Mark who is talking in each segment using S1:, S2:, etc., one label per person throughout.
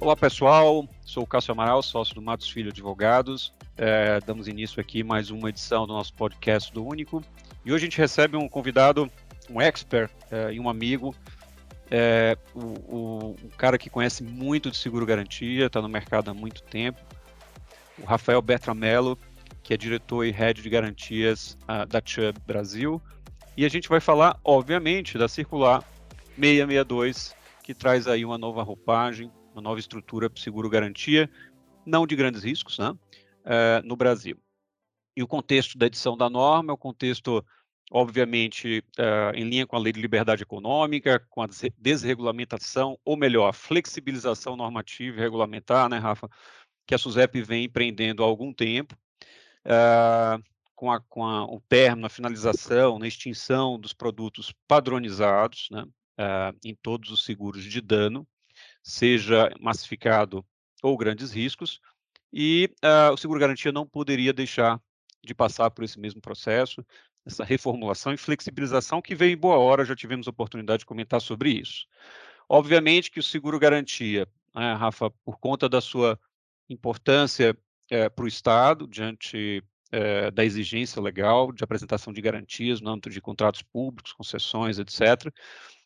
S1: Olá pessoal, sou o Cássio Amaral, sócio do Matos Filho Advogados. É, damos início aqui mais uma edição do nosso podcast do Único. E hoje a gente recebe um convidado, um expert é, e um amigo, é, o, o, um cara que conhece muito de seguro garantia, está no mercado há muito tempo, o Rafael Bertramello, que é diretor e head de garantias uh, da Chubb Brasil. E a gente vai falar, obviamente, da Circular 662, que traz aí uma nova roupagem, uma nova estrutura para seguro garantia, não de grandes riscos, né, uh, no Brasil. E o contexto da edição da norma é o contexto, obviamente, uh, em linha com a lei de liberdade econômica, com a desregulamentação, ou melhor, flexibilização normativa e regulamentar, né, Rafa, que a SUSEP vem empreendendo há algum tempo, uh, com, a, com a, o término, a finalização, na extinção dos produtos padronizados, né, uh, em todos os seguros de dano, seja massificado ou grandes riscos, e uh, o seguro-garantia não poderia deixar de passar por esse mesmo processo, essa reformulação e flexibilização que veio em boa hora, já tivemos oportunidade de comentar sobre isso. Obviamente que o seguro-garantia, né, Rafa, por conta da sua importância é, para o Estado, diante é, da exigência legal de apresentação de garantias no âmbito de contratos públicos, concessões, etc.,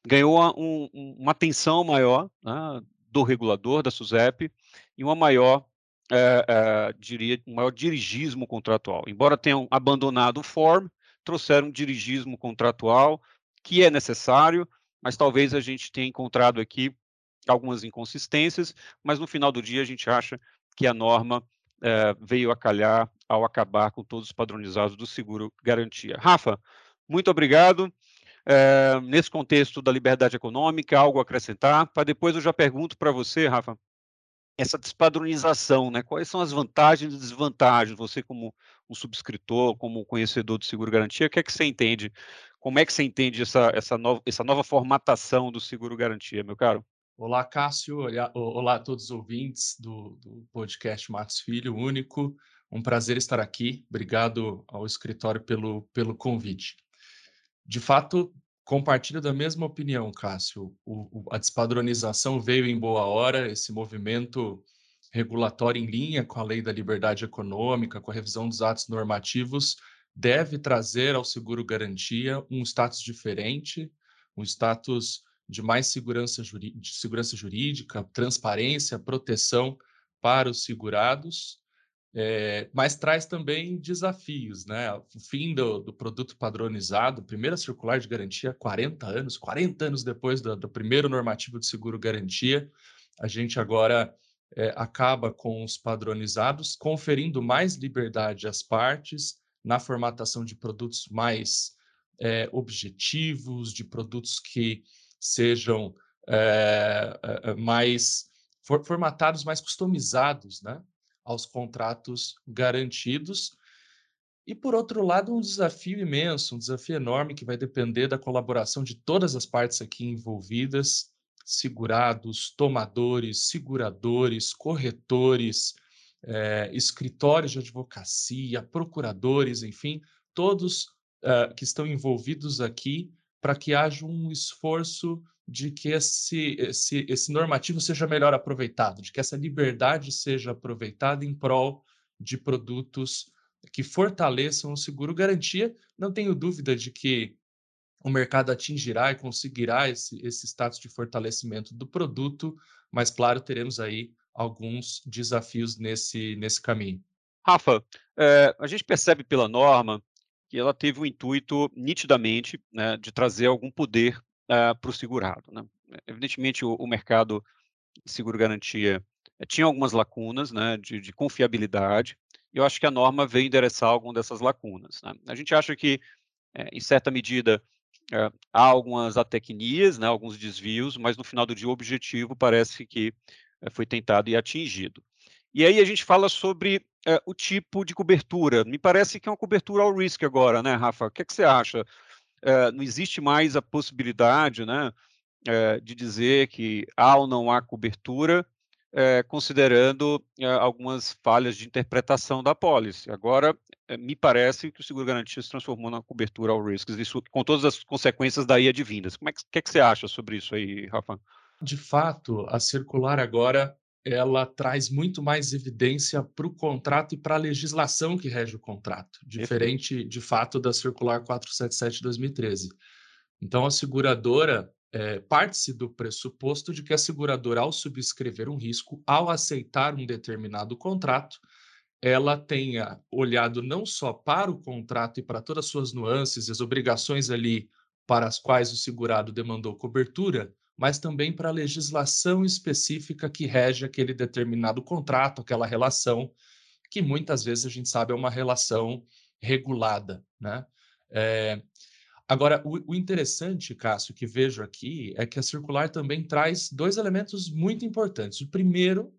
S1: ganhou um, uma atenção maior né, do regulador, da SUSEP, e uma maior, é, é, diria, um maior dirigismo contratual. Embora tenham abandonado o form, trouxeram um dirigismo contratual que é necessário, mas talvez a gente tenha encontrado aqui algumas inconsistências, mas no final do dia a gente acha que a norma é, veio a calhar ao acabar com todos os padronizados do seguro garantia. Rafa, muito obrigado. É, nesse contexto da liberdade econômica, algo a acrescentar? Para depois eu já pergunto para você, Rafa, essa despadronização, né? Quais são as vantagens e desvantagens? Você como um subscritor, como conhecedor do seguro garantia, o que é que você entende? Como é que você entende essa, essa, nova, essa nova formatação do seguro garantia, meu caro?
S2: Olá, Cássio. Olá a todos os ouvintes do, do podcast Matos Filho, único. Um prazer estar aqui. Obrigado ao escritório pelo, pelo convite. De fato, compartilho da mesma opinião, Cássio. O, o, a despadronização veio em boa hora, esse movimento regulatório em linha com a lei da liberdade econômica, com a revisão dos atos normativos, deve trazer ao seguro garantia um status diferente, um status de mais segurança, de segurança jurídica, transparência, proteção para os segurados, é, mas traz também desafios, né? O fim do, do, produto padronizado, primeira circular de garantia, 40 anos, 40 anos depois do, do primeiro normativo de seguro garantia, a gente agora é, acaba com os padronizados, conferindo mais liberdade às partes na formatação de produtos mais é, objetivos, de produtos que sejam mais for, formatados, mais customizados, né, aos contratos garantidos. E, por outro lado, um desafio imenso, um desafio enorme que vai depender da colaboração de todas as partes aqui envolvidas, segurados, tomadores, seguradores, corretores, é, escritórios de advocacia, procuradores, enfim, todos uh, que estão envolvidos aqui para que haja um esforço de que esse, esse, esse normativo seja melhor aproveitado, de que essa liberdade seja aproveitada em prol de produtos que fortaleçam o seguro garantia. Não tenho dúvida de que o mercado atingirá e conseguirá esse, esse status de fortalecimento do produto, mas, claro, teremos aí alguns desafios nesse, nesse caminho.
S1: Rafa, é, a gente percebe pela norma que ela teve o intuito, nitidamente, né, de trazer algum poder uh, para o segurado. Né? Evidentemente, o, o mercado de seguro-garantia uh, tinha algumas lacunas né, de, de, confiabilidade, e eu acho que a norma veio endereçar algumas dessas lacunas. Né? A gente acha que, uh, em certa medida, há algumas atecnias, né, alguns desvios, mas no final do dia o objetivo parece que foi tentado e atingido. E aí a gente fala sobre é, o tipo de cobertura. Me parece que é uma cobertura ao risk agora, né, Rafa? O que, é que você acha? É, não existe mais a possibilidade né, é, de dizer que há ou não há cobertura, considerando algumas falhas de interpretação da pólice. Agora, me parece que o seguro garantia se transformou na cobertura ao risk, isso, com todas as consequências daí advindas. Como é que, que, é que você acha sobre isso aí, Rafa?
S2: De fato, a circular agora ela traz muito mais evidência para o contrato e para a legislação que rege o contrato, diferente, de fato, da Circular 477 de 2013. Então, a seguradora é, parte-se do pressuposto de que a seguradora, ao subscrever um risco, ao aceitar um determinado contrato, ela tenha olhado não só para o contrato e para todas as suas nuances, as obrigações ali para as quais o segurado demandou cobertura, mas também para a legislação específica que rege aquele determinado contrato, aquela relação, que muitas vezes a gente sabe é uma relação regulada. Né? É... Agora, o, o interessante, Cássio, que vejo aqui é que a circular também traz dois elementos muito importantes. O primeiro,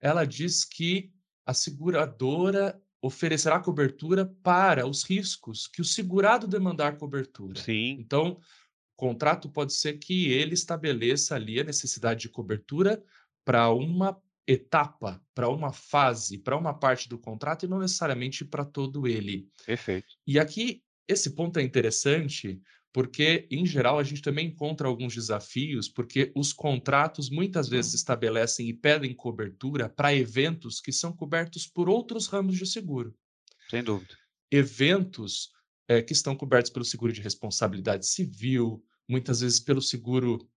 S2: ela diz que a seguradora oferecerá cobertura para os riscos que o segurado demandar cobertura.
S1: Sim.
S2: Então, contrato pode ser que ele estabeleça ali a necessidade de cobertura para uma etapa, para uma fase, para uma parte do contrato e não necessariamente para todo ele.
S1: Perfeito.
S2: E aqui esse ponto é interessante porque, em geral, a gente também encontra alguns desafios, porque os contratos muitas vezes estabelecem e pedem cobertura para eventos que são cobertos por outros ramos de seguro.
S1: Sem dúvida.
S2: Eventos é, que estão cobertos pelo seguro de responsabilidade civil, muitas vezes pelo seguro,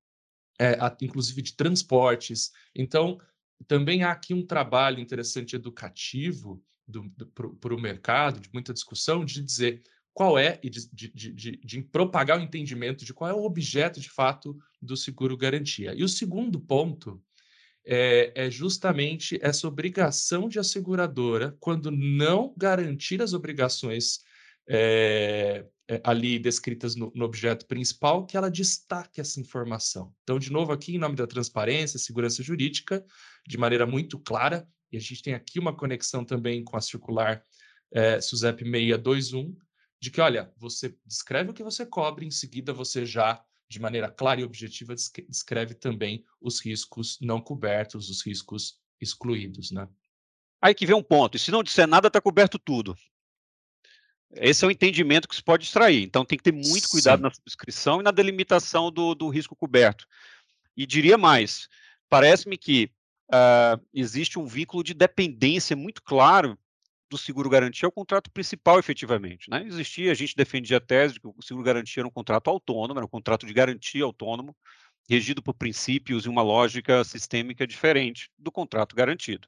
S2: é, inclusive de transportes. Então, também há aqui um trabalho interessante educativo para o mercado, de muita discussão, de dizer qual é, e de, de, de, de, propagar o entendimento de qual é o objeto de fato do seguro garantia. E o segundo ponto é, é, justamente essa obrigação de asseguradora, quando não garantir as obrigações é, ali descritas no, no, objeto principal, que ela destaque essa informação. Então, de novo, aqui, em nome da transparência, segurança jurídica, de maneira muito clara, e a gente tem aqui uma conexão também com a circular é, SUSEP 621, de que, olha, você descreve o que você cobre, em seguida você já, de maneira clara e objetiva, descreve também os riscos não cobertos, os riscos excluídos, né?
S1: Aí que vem um ponto, e se não disser nada, está coberto tudo. Esse é o entendimento que se pode extrair. Então, tem que ter muito cuidado Sim. na subscrição e na delimitação do, do risco coberto. E diria mais: parece-me que uh, existe um vínculo de dependência muito claro do seguro garantia ao contrato principal, efetivamente. Né? Existia, a gente defendia a tese de que o seguro garantia era um contrato autônomo, era um contrato de garantia autônomo, regido por princípios e uma lógica sistêmica diferente do contrato garantido.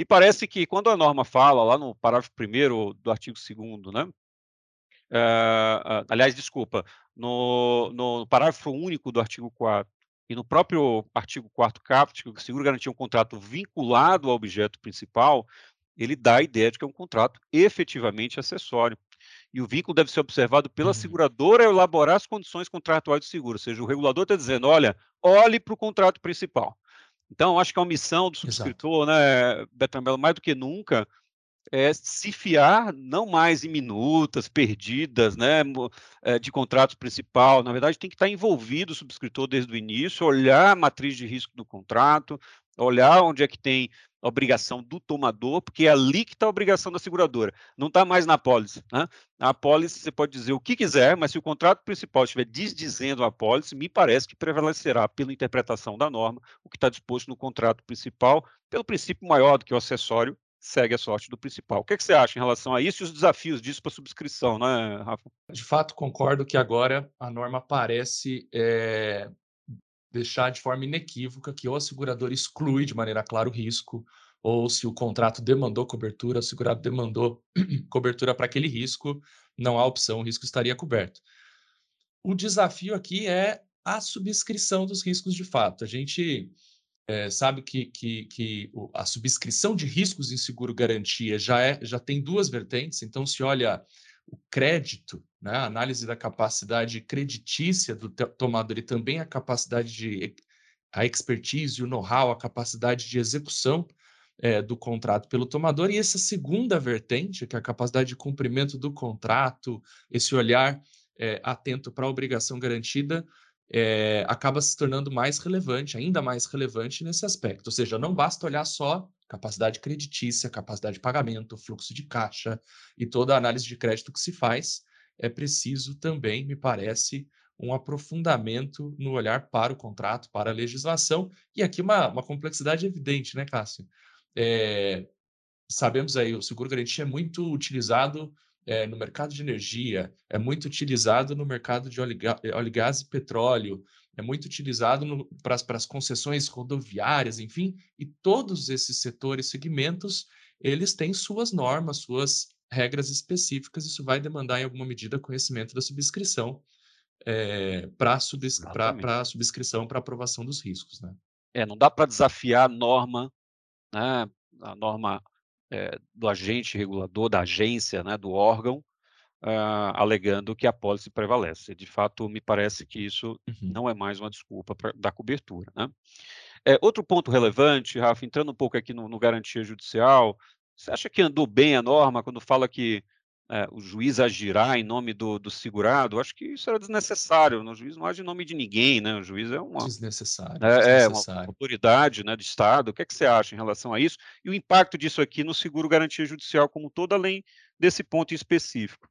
S1: E parece que quando a norma fala, lá no parágrafo 1 do artigo 2 né? Uh, aliás, desculpa, no, no, parágrafo único do artigo 4 e no próprio artigo 4 caput, que o seguro garantia um contrato vinculado ao objeto principal, ele dá a ideia de que é um contrato efetivamente acessório. E o vínculo deve ser observado pela uhum. seguradora ao elaborar as condições contratuais do seguro. Ou seja, o regulador está dizendo, olha, olhe para o contrato principal. Então, acho que a missão do subscritor, Exato. né, Betramelo, mais do que nunca, é se fiar não mais em minutas perdidas, né, eh, de contrato principal. Na verdade, tem que estar envolvido o subscritor desde o início, olhar a matriz de risco do contrato, olhar onde é que tem obrigação do tomador, porque é ali que está a obrigação da seguradora. Não está mais na apólice. Né? A apólice você pode dizer o que quiser, mas se o contrato principal estiver desdizendo a apólice, me parece que prevalecerá pela interpretação da norma o que está disposto no contrato principal, pelo princípio maior do que o acessório segue a sorte do principal. O que, é que você acha em relação a isso e os desafios disso para a subscrição, né, Rafa?
S2: De fato, concordo que agora a norma parece é, deixar de forma inequívoca que ou a seguradora exclui de maneira clara o risco, ou se o contrato demandou cobertura, o segurado demandou cobertura para aquele risco, não há opção, o risco estaria coberto. O desafio aqui é a subscrição dos riscos de fato. A gente é, sabe que, que, que, a subscrição de riscos em seguro garantia já, é, já tem duas vertentes, então se olha o crédito, né, a análise da capacidade creditícia do tomador e também a capacidade de a expertise, o know-how, a capacidade de execução é, do contrato pelo tomador, e essa segunda vertente, que é a capacidade de cumprimento do contrato, esse olhar é, atento para a obrigação garantida, é, acaba se tornando mais relevante, ainda mais relevante nesse aspecto. Ou seja, não basta olhar só capacidade creditícia, capacidade de pagamento, fluxo de caixa e toda a análise de crédito que se faz, é preciso também, me parece, um aprofundamento no olhar para o contrato, para a legislação, e aqui uma, uma complexidade evidente, né, Cássio? É, sabemos aí, o seguro-garantia é muito utilizado é, no mercado de energia, é muito utilizado no mercado de óleo, óleo gás e petróleo, é muito utilizado para as concessões rodoviárias, enfim, e todos esses setores, segmentos, eles têm suas normas, suas regras específicas, isso vai demandar, em alguma medida, conhecimento da subscrição é, para subs a subscrição, para aprovação dos riscos. Né?
S1: É, não dá para desafiar a norma, né, a norma é, do agente regulador, da agência, né, do órgão, uh, alegando que a pólice prevalece. De fato, me parece que isso uhum. não é mais uma desculpa para dar cobertura. Né? É, outro ponto relevante, Rafa, entrando um pouco aqui no, no garantia judicial, você acha que andou bem a norma quando fala que é, o juiz agirá em nome do, do segurado? Acho que isso era desnecessário. Né? O juiz não age em nome de ninguém, né? O juiz é uma
S2: desnecessário,
S1: é, desnecessário. é uma autoridade, né, de Estado. O que é que você acha em relação a isso e o impacto disso aqui no seguro garantia judicial como todo, além desse ponto específico?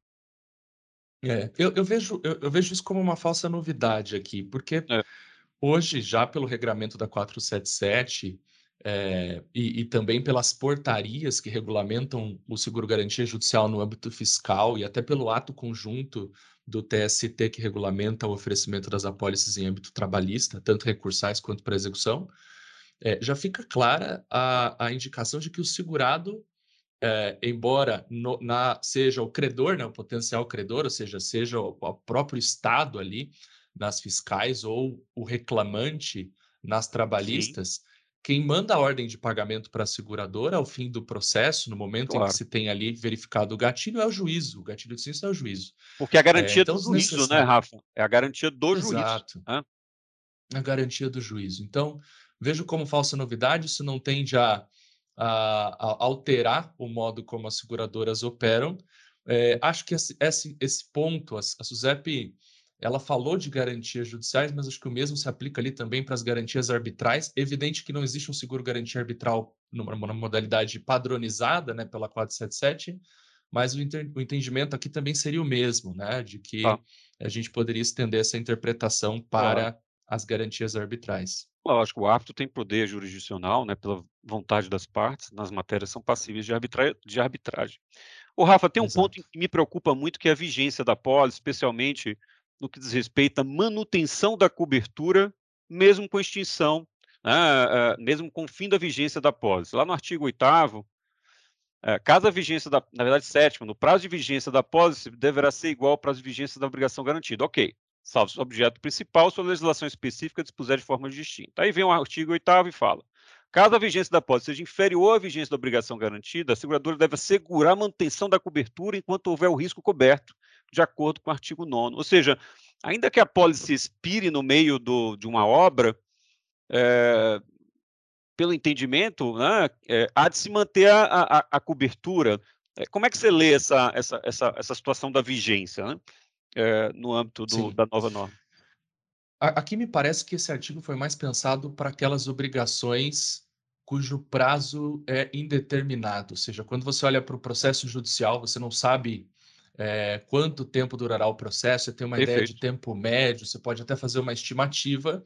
S2: É, eu, eu vejo, eu, eu, vejo isso como uma falsa novidade aqui, porque é. hoje, já pelo regramento da 477, é, e, e, também pelas portarias que regulamentam o seguro-garantia judicial no âmbito fiscal e até pelo ato conjunto do TST que regulamenta o oferecimento das apólices em âmbito trabalhista, tanto recursais quanto para execução, é, já fica clara a, a indicação de que o segurado é, embora no, na, seja o credor, né, o potencial credor, ou seja, seja o, o, próprio Estado ali nas fiscais ou o reclamante nas trabalhistas, Sim. Quem manda a ordem de pagamento para a seguradora ao fim do processo, no momento claro. em que se tem ali verificado o gatilho, é o juízo. O gatilho de ciência é o juízo.
S1: Porque é a garantia é, então, do juízo, né, Rafa? É a garantia do Exato. juízo. Né?
S2: A garantia do juízo. Então, vejo como falsa novidade, isso não tende a a, a alterar o modo como as seguradoras operam. É, acho que esse, esse, esse ponto, a, a SUSEP, ela falou de garantias judiciais, mas acho que o mesmo se aplica ali também para as garantias arbitrais. Evidente que não existe um seguro-garantia arbitral numa, numa, modalidade padronizada né, pela 477, mas o, inter, o, entendimento aqui também seria o mesmo, né, de que ah. a gente poderia estender essa interpretação para ah. as garantias arbitrais.
S1: Lógico, o árbitro tem poder jurisdicional, né, pela vontade das partes, nas matérias são passíveis de, arbitra de arbitragem. O Rafa, tem um Exato. ponto que me preocupa muito, que é a vigência da poli, especialmente no que diz respeito à manutenção da cobertura, mesmo com extinção, né, uh, mesmo com o fim da vigência da pólice. Lá no artigo 8 uh, caso a vigência da, na verdade, sétimo, no prazo de vigência da pólice deverá ser igual ao prazo de vigência da obrigação garantida. Ok salvo o objeto principal, sua legislação específica dispuser de forma distinta. Aí vem o artigo 8 e fala: caso a vigência da pólice seja inferior à vigência da obrigação garantida, a seguradora deve assegurar a manutenção da cobertura enquanto houver o risco coberto, de acordo com o artigo 9. Ou seja, ainda que a pólice expire no meio do, de uma obra, é, pelo entendimento, né, é, há de se manter a, a, a cobertura. É, como é que você lê essa, essa, essa, essa situação da vigência? Né? é, no âmbito do, da nova norma.
S2: Aqui me parece que esse artigo foi mais pensado para aquelas obrigações cujo prazo é indeterminado, ou seja, quando você olha para o processo judicial, você não sabe é, quanto tempo durará o processo, você tem uma Perfeito. ideia de tempo médio, você pode até fazer uma estimativa,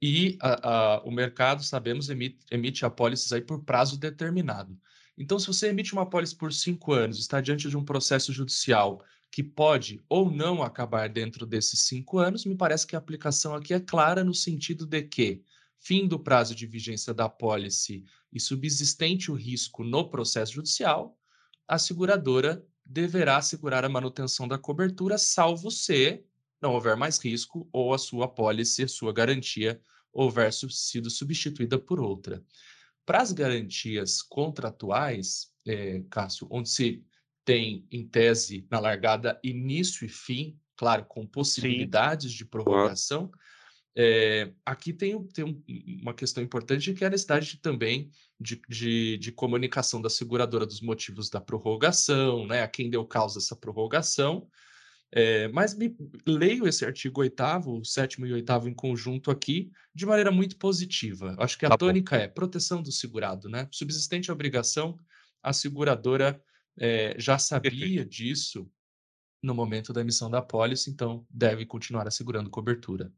S2: e a, a, o mercado, sabemos, emite, emite apólices aí por prazo determinado. Então, se você emite uma apólice por cinco anos, está diante de um processo judicial que pode ou não acabar dentro desses cinco anos, me parece que a aplicação aqui é clara no sentido de que, fim do prazo de vigência da pólice e subsistente o risco no processo judicial, a seguradora deverá assegurar a manutenção da cobertura, salvo se não houver mais risco ou a sua pólice, a sua garantia, houver sido substituída por outra. Para as garantias contratuais, é, Cássio, onde se tem, em tese, na largada, início e fim, claro, com possibilidades Sim. de prorrogação. É, aqui tem, tem uma questão importante que é a necessidade também de, de, de, comunicação da seguradora dos motivos da prorrogação, né, a quem deu causa essa prorrogação. É, mas me, leio esse artigo oitavo, o sétimo e oitavo em conjunto aqui, de maneira muito positiva. Acho que a tá tônica bom. é proteção do segurado, né? Subsistente a obrigação, a seguradora é, já sabia disso no momento da emissão da apólice, então deve continuar assegurando cobertura.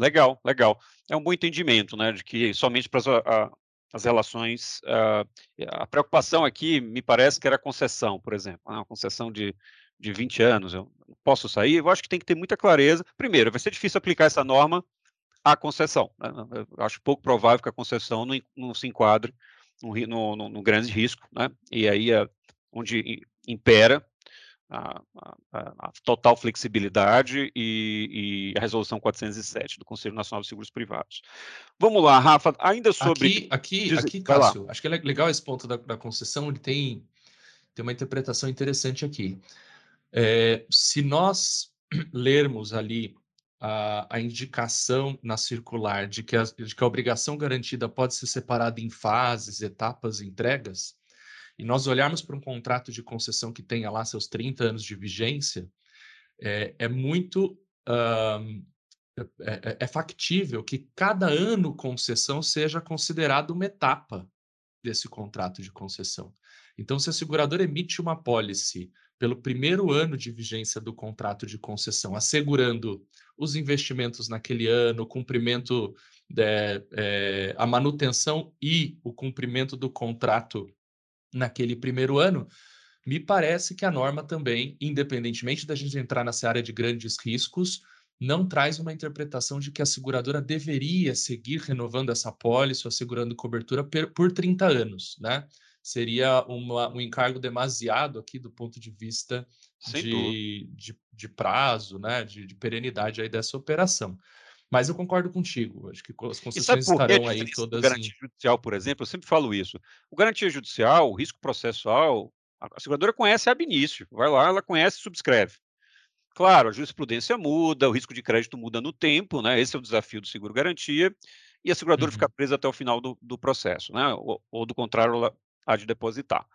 S1: Legal, legal. É um bom entendimento, né, de que somente para as, a, as relações, a, a, preocupação aqui me parece que era a concessão, por exemplo, uma concessão de, de 20 anos, eu posso sair, eu acho que tem que ter muita clareza. Primeiro, vai ser difícil aplicar essa norma à concessão. Né? Eu acho pouco provável que a concessão não, não se enquadre no, no, no, grande risco, né? E aí é onde impera a, a, a, total flexibilidade e, e, a resolução 407 do Conselho Nacional de Seguros Privados. Vamos lá, Rafa, ainda sobre...
S2: Aqui, aqui, Diz... aqui Cássio, acho que é legal esse ponto da, da concessão, ele tem, tem uma interpretação interessante aqui. É, se nós lermos ali a, a, indicação na circular de que, a, de que a obrigação garantida pode ser separada em fases, etapas, entregas, e nós olharmos para um contrato de concessão que tenha lá seus 30 anos de vigência, é, é muito. Uh, é, é, factível que cada ano concessão seja considerado uma etapa desse contrato de concessão. Então, se a seguradora emite uma pólice pelo primeiro ano de vigência do contrato de concessão, assegurando os investimentos naquele ano, o cumprimento, é, é, a manutenção e o cumprimento do contrato naquele primeiro ano, me parece que a norma também, independentemente da gente entrar nessa área de grandes riscos, não traz uma interpretação de que a seguradora deveria seguir renovando essa pólice, assegurando cobertura por 30 anos, né? Seria uma, um encargo demasiado aqui do ponto de vista de, de, de, prazo, né? De, de perenidade aí dessa operação. Mas eu concordo contigo. Acho que as concessões estarão aí todas.
S1: Garantia em... judicial, por exemplo, eu sempre falo isso. O garantia judicial, o risco processual, a seguradora conhece ab início. Vai lá, ela conhece e subscreve. Claro, a jurisprudência muda, o risco de crédito muda no tempo, né? Esse é o desafio do seguro garantia, e a seguradora uhum. fica presa até o final do, do processo, né? Ou, ou, do contrário, ela há de depositar.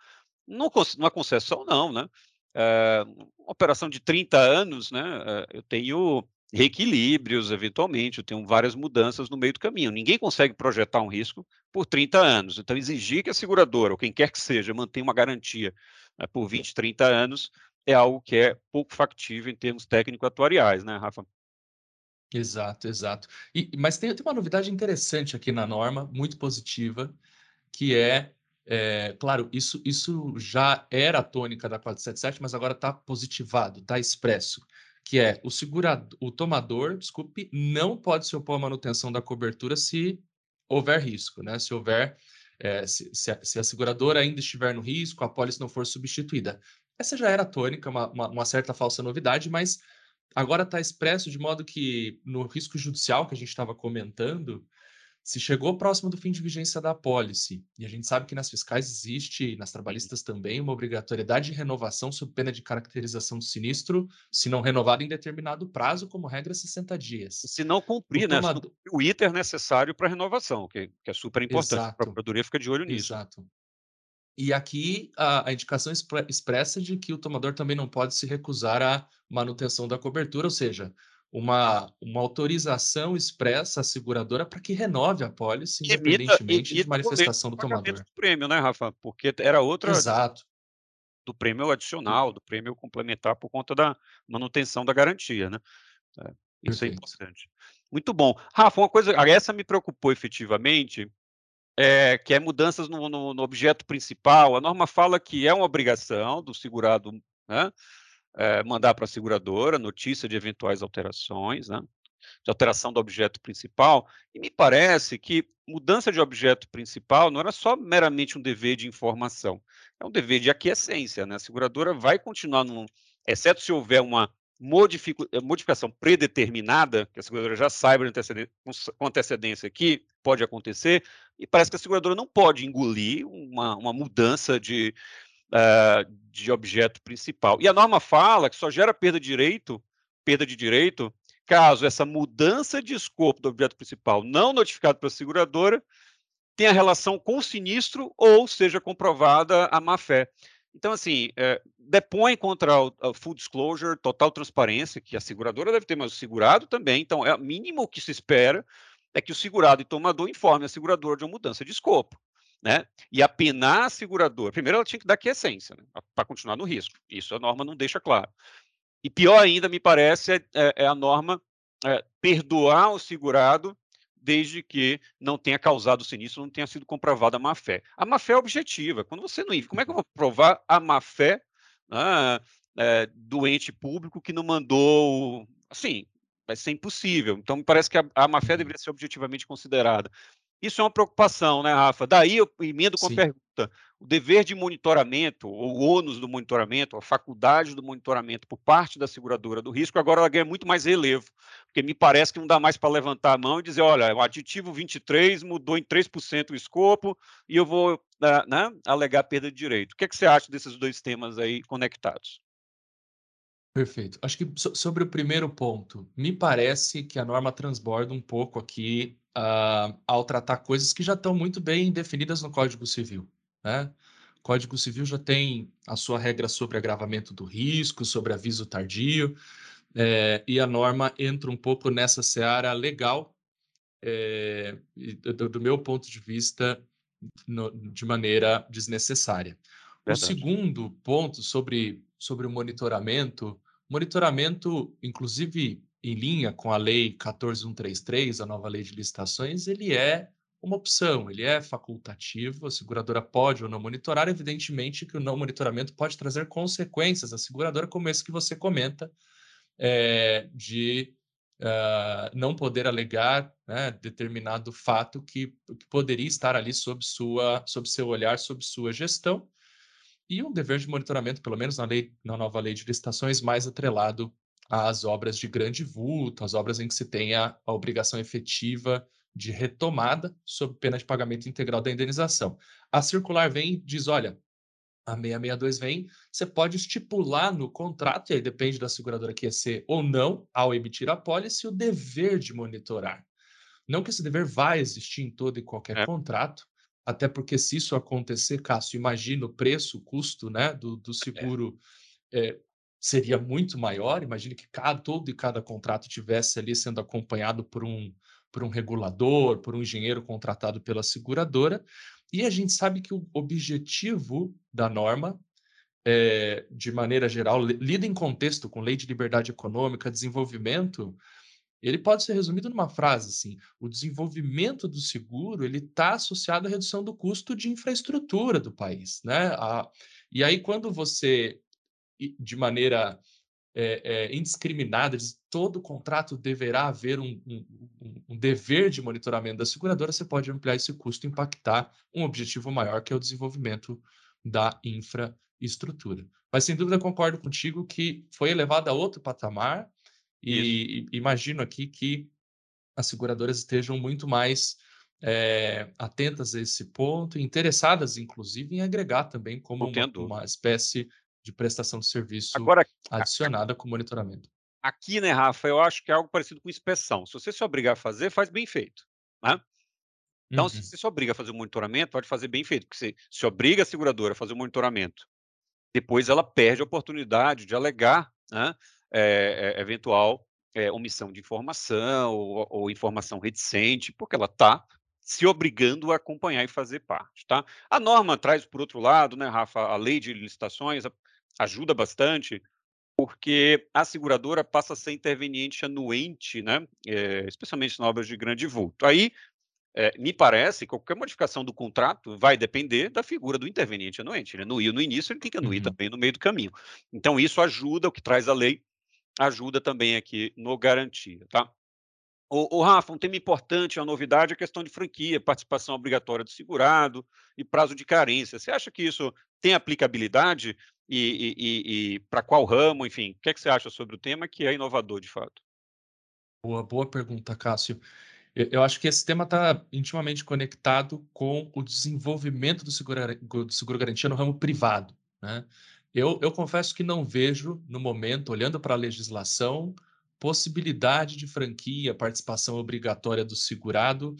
S1: No, numa concessão, não, né? É, uma operação de 30 anos, né? É, eu tenho reequilíbrios, eventualmente, tenho várias mudanças no meio do caminho. Ninguém consegue projetar um risco por 30 anos. Então, exigir que a seguradora, ou quem quer que seja, mantenha uma garantia né, por 20, 30 anos, é algo que é pouco factível em termos técnico-atuariais, né, Rafa?
S2: Exato, exato. E, mas tem, tem uma novidade interessante aqui na norma, muito positiva, que é, é claro, isso, isso já era a tônica da 477, mas agora está positivado, está expresso que é o segurador, o tomador, desculpe, não pode se opor à manutenção da cobertura se houver risco, né? Se houver, é, se, se, a, se, a, seguradora ainda estiver no risco, a pólice não for substituída. Essa já era tônica, uma, uma, uma certa falsa novidade, mas agora está expresso de modo que no risco judicial que a gente estava comentando, se chegou próximo do fim de vigência da apólice, e a gente sabe que nas fiscais existe, nas trabalhistas também, uma obrigatoriedade de renovação sob pena de caracterização de sinistro, se não renovado em determinado prazo, como regra 60 dias.
S1: Se não cumprir, o né? O ITER necessário para renovação, que, que, é super importante. Exato. A Procuradoria fica de olho nisso.
S2: Exato. E aqui a, a, indicação expressa de que o tomador também não pode se recusar à manutenção da cobertura, ou seja, uma, uma autorização expressa à seguradora para que renove a pólice, independentemente de manifestação do tomador. Do
S1: prêmio, né, Rafa? Porque era outra.
S2: Exato.
S1: Do prêmio adicional, do prêmio complementar por conta da manutenção da garantia, né? É, isso é Perfeito. é importante. Muito bom. Rafa, uma coisa, essa me preocupou efetivamente, é, que é mudanças no, no, no objeto principal. A norma fala que é uma obrigação do segurado, né? É, mandar para a seguradora notícia de eventuais alterações, né, de alteração do objeto principal, e me parece que mudança de objeto principal não era só meramente um dever de informação, é um dever de aquiescência, né? A seguradora vai continuar, num, exceto se houver uma eh, modificação predeterminada, que a seguradora já saiba com antecedência que pode acontecer, e parece que a seguradora não pode engolir uma, uma mudança de, uh, de objeto principal. E a norma fala que só gera perda de direito, perda de direito, caso essa mudança de escopo do objeto principal não notificado pela seguradora tenha relação com o sinistro ou seja comprovada a má-fé. Então, assim, é, depõe contra o, full disclosure, total transparência, que a seguradora deve ter, mas o segurado também. Então, é o mínimo que se espera é que o segurado e tomador informe a seguradora de uma mudança de escopo né? E apenar a seguradora. Primeiro, ela tinha que dar quiescência, né? para continuar no risco. Isso a norma não deixa claro. E pior ainda, me parece, é, é, é a norma é, perdoar o segurado desde que não tenha causado o sinistro, não tenha sido comprovada a má-fé. A má-fé é objetiva. Quando você não... Como é que eu vou provar a má-fé né, é, do ente público que não mandou... Assim, vai ser impossível. Então, me parece que a, a má-fé uhum. deveria ser objetivamente considerada. Isso é uma preocupação, né, Rafa? Daí eu emendo com Sim. a pergunta: o dever de monitoramento, ou o ônus do monitoramento, a faculdade do monitoramento por parte da seguradora do risco, agora ela ganha muito mais relevo, porque me parece que não dá mais para levantar a mão e dizer: olha, o aditivo 23 mudou em 3% o escopo e eu vou né, né, alegar perda de direito. O que, é que você acha desses dois temas aí conectados?
S2: Perfeito. Acho que sobre o primeiro ponto, me parece que a norma transborda um pouco aqui uh, ao tratar coisas que já estão muito bem definidas no Código Civil. Né? O Código Civil já tem a sua regra sobre agravamento do risco, sobre aviso tardio, é, e a norma entra um pouco nessa seara legal, é, do, do, meu ponto de vista, no, de maneira desnecessária. Verdade. O segundo ponto sobre, sobre o monitoramento Monitoramento, inclusive em linha com a Lei 14133, a nova lei de licitações, ele é uma opção, ele é facultativo, a seguradora pode ou não monitorar, evidentemente que o não monitoramento pode trazer consequências à seguradora, como esse que você comenta, é, de uh, não poder alegar né, determinado fato que, que poderia estar ali sob, sua, sob seu olhar, sob sua gestão, e um dever de monitoramento, pelo menos na, lei, na nova lei de licitações, mais atrelado às obras de grande vulto, às obras em que se tenha a obrigação efetiva de retomada sob pena de pagamento integral da indenização. A circular vem e diz, olha, a 662 vem, você pode estipular no contrato, e aí depende da seguradora que ser ou não, ao emitir a pólice, o dever de monitorar. Não que esse dever vá existir em todo e qualquer é. contrato, até porque se isso acontecer, Cássio, imagina o preço, o custo né, do, do é. seguro é. É, seria muito maior. Imagine que cada, todo e cada contrato tivesse ali sendo acompanhado por um, por um regulador, por um engenheiro contratado pela seguradora. E a gente sabe que o objetivo da norma, é, de maneira geral, lida em contexto com lei de liberdade econômica, desenvolvimento, ele pode ser resumido numa frase assim: o desenvolvimento do seguro ele está associado à redução do custo de infraestrutura do país, né? A, e aí quando você de maneira é, é, indiscriminada diz todo contrato deverá haver um, um, um, dever de monitoramento da seguradora, você pode ampliar esse custo, impactar um objetivo maior que é o desenvolvimento da infraestrutura. Mas sem dúvida concordo contigo que foi elevado a outro patamar e, e imagino aqui que as seguradoras estejam muito mais é, atentas a esse ponto, interessadas, inclusive, em agregar também como uma, uma, espécie de prestação de serviço Agora, adicionada com monitoramento.
S1: Aqui, né, Rafa, eu acho que é algo parecido com inspeção. Se você se obrigar a fazer, faz bem feito. Né? Então, uhum. se você se obriga a fazer o monitoramento, pode fazer bem feito, porque você se obriga a seguradora a fazer o monitoramento. Depois ela perde a oportunidade de alegar né, é, é, eventual é, omissão de informação ou, ou, informação reticente, porque ela está se obrigando a acompanhar e fazer parte. Tá? A norma traz, por outro lado, né, Rafa, a lei de licitações ajuda bastante, porque a seguradora passa a ser interveniente anuente, né, é, especialmente em obras de grande vulto. Aí, é, me parece que qualquer modificação do contrato vai depender da figura do interveniente anuente. Ele anuiu no início, ele tem que anuir uhum. também no meio do caminho. Então, isso ajuda, o que traz a lei ajuda também aqui no garantia, tá? O, o Rafa, um tema importante, uma novidade, é a questão de franquia, participação obrigatória do segurado e prazo de carência. Você acha que isso tem aplicabilidade e, e, e para qual ramo, enfim? O que, é que você acha sobre o tema que é inovador de fato?
S2: Boa, boa pergunta, Cássio. Eu acho que esse tema está intimamente conectado com o desenvolvimento do seguro, do seguro garantia no ramo privado. Né? Eu, eu confesso que não vejo, no momento, olhando para a legislação, possibilidade de franquia, participação obrigatória do segurado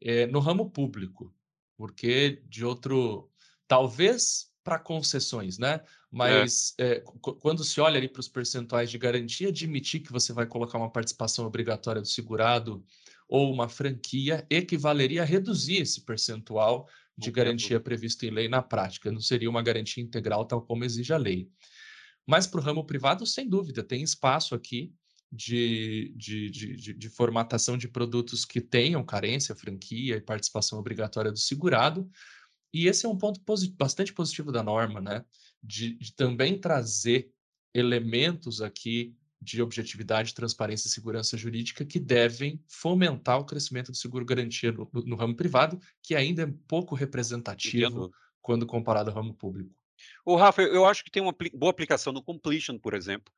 S2: é, no ramo público, porque de outro, talvez para concessões, né? Mas é. É, quando se olha ali para os percentuais de garantia, admitir que você vai colocar uma participação obrigatória do segurado ou uma franquia equivaleria a reduzir esse percentual de garantia previsto em lei na prática, não seria uma garantia integral tal como exige a lei. Mas para o ramo privado, sem dúvida, tem espaço aqui de, de, de, de, formatação de produtos que tenham carência, franquia e participação obrigatória do segurado. E esse é um ponto posit bastante positivo da norma, né? De, de, também trazer elementos aqui de objetividade, transparência e segurança jurídica que devem fomentar o crescimento do seguro garantia no, no ramo privado, que ainda é pouco representativo Entendo. quando comparado ao ramo público.
S1: O Rafa, eu acho que tem uma boa aplicação no completion, por exemplo.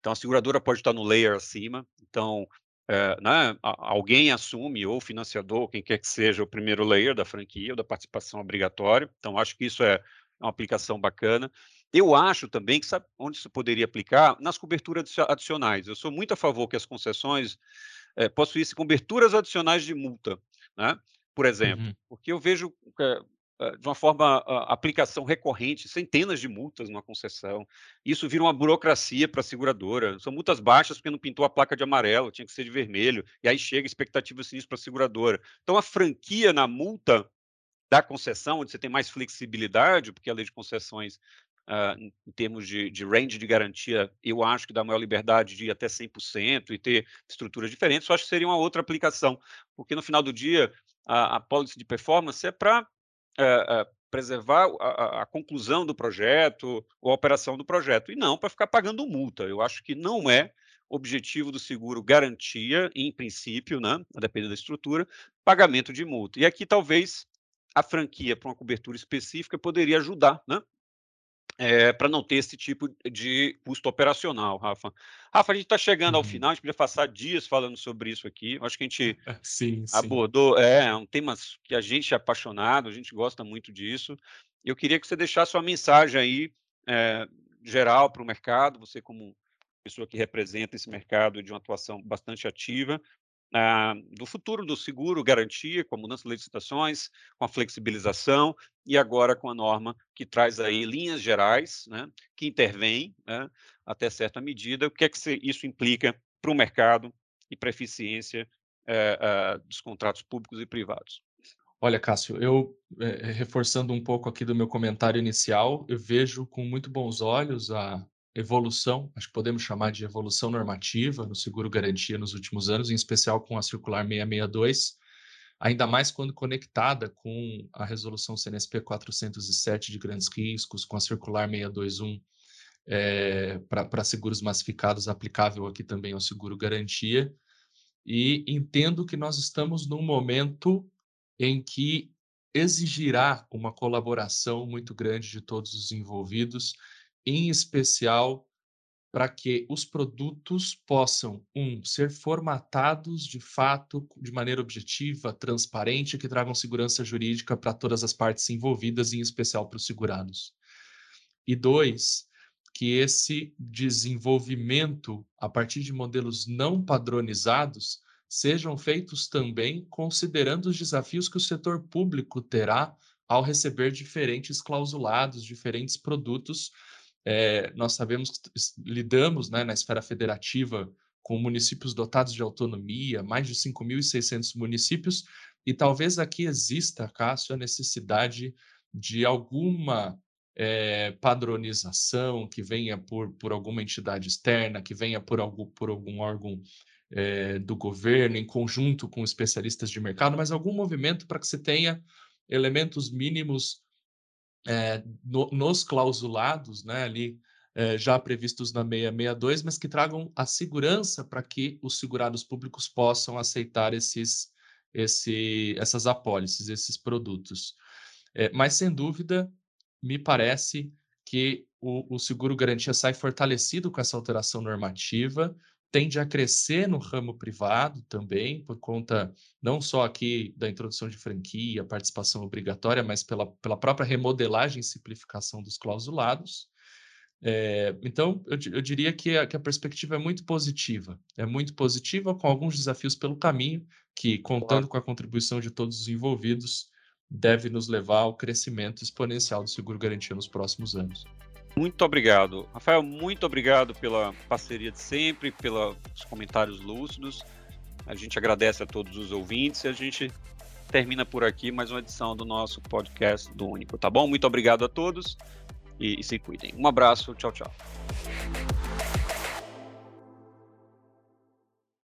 S1: Então, a seguradora pode estar no layer acima. Então, é, né, alguém assume, ou financiador, quem quer que seja, o primeiro layer da franquia ou da participação obrigatória. Então, acho que isso é uma aplicação bacana. Eu acho também que sabe onde isso poderia aplicar? Nas coberturas adicionais. Eu sou muito a favor que as concessões é, possuíssem coberturas adicionais de multa, né? por exemplo, uhum. porque eu vejo ah, de uma forma, aplicação recorrente, centenas de multas numa concessão. Isso vira uma burocracia para a seguradora. São multas baixas porque não pintou a placa de amarelo, tinha que ser de vermelho. E aí chega expectativa sinistra para a seguradora. Então, a franquia na multa da concessão, onde você tem mais flexibilidade, porque a lei de concessões, uh, em termos de, de, range de garantia, eu acho que dá maior liberdade de ir até 100% e ter estruturas diferentes, eu acho que seria uma outra aplicação, porque no final do dia, a, a policy de performance é para é, é, preservar a, a, conclusão do projeto ou a operação do projeto, e não para ficar pagando multa. Eu acho que não é objetivo do seguro garantia, em princípio, né, a depender da estrutura, pagamento de multa. E aqui talvez a franquia para uma cobertura específica poderia ajudar, né? É, para não ter esse tipo de custo operacional, Rafa. Rafa, a gente está chegando uhum. ao final, a gente podia passar dias falando sobre isso aqui. Acho que a gente sim, abordou, sim. é, é um tema que a gente é apaixonado, a gente gosta muito disso. Eu queria que você deixasse uma mensagem aí, é, geral para o mercado, você como pessoa que representa esse mercado de uma atuação bastante ativa, ah, do futuro do seguro, garantia, com a mudança de licitações, com a flexibilização e agora com a norma que traz aí linhas gerais, né, que intervém né, até certa medida. O que é que isso implica para o mercado e para a eficiência eh, ah, dos contratos públicos e privados?
S2: Olha, Cássio, eu eh, reforçando um pouco aqui do meu comentário inicial, eu vejo com muito bons olhos a evolução, acho que podemos chamar de evolução normativa no seguro garantia nos últimos anos, em especial com a circular 662, ainda mais quando conectada com a resolução CNSP 407 de grandes riscos, com a circular 621 é, para seguros massificados, aplicável aqui também ao seguro garantia. E entendo que nós estamos num momento em que exigirá uma colaboração muito grande de todos os envolvidos em especial para que os produtos possam, um, ser formatados de fato, de maneira objetiva, transparente, que tragam segurança jurídica para todas as partes envolvidas, em especial para os segurados. E dois, que esse desenvolvimento, a partir de modelos não padronizados, sejam feitos também considerando os desafios que o setor público terá ao receber diferentes clausulados, diferentes produtos, é, nós sabemos que lidamos né, na esfera federativa com municípios dotados de autonomia, mais de 5.600 municípios, e talvez aqui exista, Cássio, a necessidade de alguma é, padronização que venha por, por alguma entidade externa, que venha por algum, por algum órgão é, do governo, em conjunto com especialistas de mercado, mas algum movimento para que você tenha elementos mínimos é, no, nos clausulados, né, ali é, já previstos na 662, mas que tragam a segurança para que os segurados públicos possam aceitar esses, esse, essas apólices, esses produtos. É, mas, sem dúvida, me parece que o, o seguro garantia sai fortalecido com essa alteração normativa, tende a crescer no ramo privado também, por conta não só aqui da introdução de franquia, participação obrigatória, mas pela, pela própria remodelagem e simplificação dos clausulados. É, então, eu, eu diria que a, que a, perspectiva é muito positiva. É muito positiva, com alguns desafios pelo caminho, que, contando com a contribuição de todos os envolvidos, deve nos levar ao crescimento exponencial do seguro garantia nos próximos anos.
S1: Muito obrigado. Rafael, muito obrigado pela parceria de sempre, pelos comentários lúcidos. A gente agradece a todos os ouvintes e a gente termina por aqui mais uma edição do nosso podcast do Único, tá bom? Muito obrigado a todos e, e se cuidem. Um abraço, tchau, tchau.